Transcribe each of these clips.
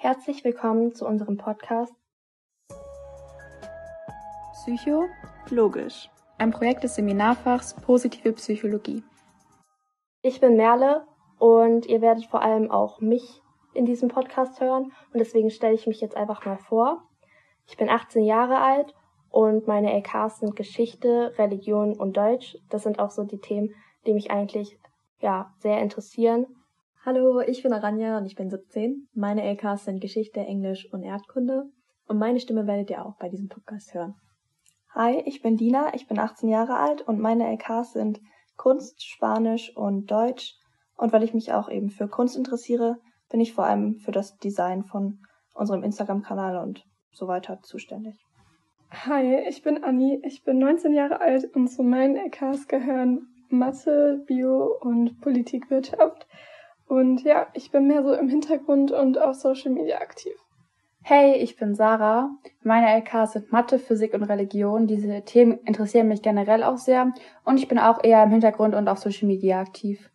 Herzlich willkommen zu unserem Podcast Psycho Logisch, ein Projekt des Seminarfachs Positive Psychologie. Ich bin Merle und ihr werdet vor allem auch mich in diesem Podcast hören und deswegen stelle ich mich jetzt einfach mal vor. Ich bin 18 Jahre alt und meine LKs sind Geschichte, Religion und Deutsch. Das sind auch so die Themen, die mich eigentlich ja sehr interessieren. Hallo, ich bin Aranya und ich bin 17. Meine LKs sind Geschichte, Englisch und Erdkunde und meine Stimme werdet ihr auch bei diesem Podcast hören. Hi, ich bin Dina, ich bin 18 Jahre alt und meine LKs sind Kunst, Spanisch und Deutsch. Und weil ich mich auch eben für Kunst interessiere, bin ich vor allem für das Design von unserem Instagram-Kanal und so weiter zuständig. Hi, ich bin Anni, ich bin 19 Jahre alt und zu meinen LKs gehören Mathe, Bio und Politikwirtschaft. Und ja, ich bin mehr so im Hintergrund und auf Social Media aktiv. Hey, ich bin Sarah. Meine LKs sind Mathe, Physik und Religion. Diese Themen interessieren mich generell auch sehr und ich bin auch eher im Hintergrund und auf Social Media aktiv.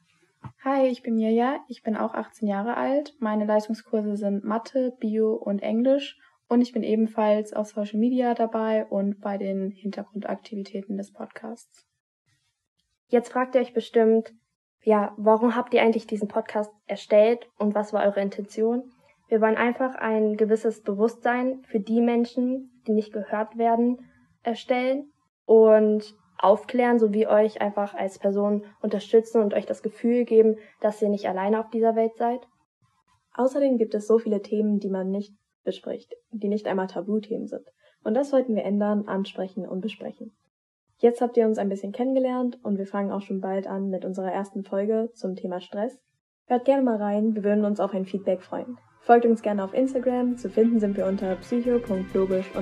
Hi, ich bin Mirja. Ich bin auch 18 Jahre alt. Meine Leistungskurse sind Mathe, Bio und Englisch und ich bin ebenfalls auf Social Media dabei und bei den Hintergrundaktivitäten des Podcasts. Jetzt fragt ihr euch bestimmt, ja, warum habt ihr eigentlich diesen Podcast erstellt und was war eure Intention? Wir wollen einfach ein gewisses Bewusstsein für die Menschen, die nicht gehört werden, erstellen und aufklären, sowie euch einfach als Person unterstützen und euch das Gefühl geben, dass ihr nicht alleine auf dieser Welt seid. Außerdem gibt es so viele Themen, die man nicht bespricht, die nicht einmal Tabuthemen sind. Und das sollten wir ändern, ansprechen und besprechen. Jetzt habt ihr uns ein bisschen kennengelernt und wir fangen auch schon bald an mit unserer ersten Folge zum Thema Stress. Hört gerne mal rein, wir würden uns auf ein Feedback freuen. Folgt uns gerne auf Instagram, zu finden sind wir unter psycho.logisch-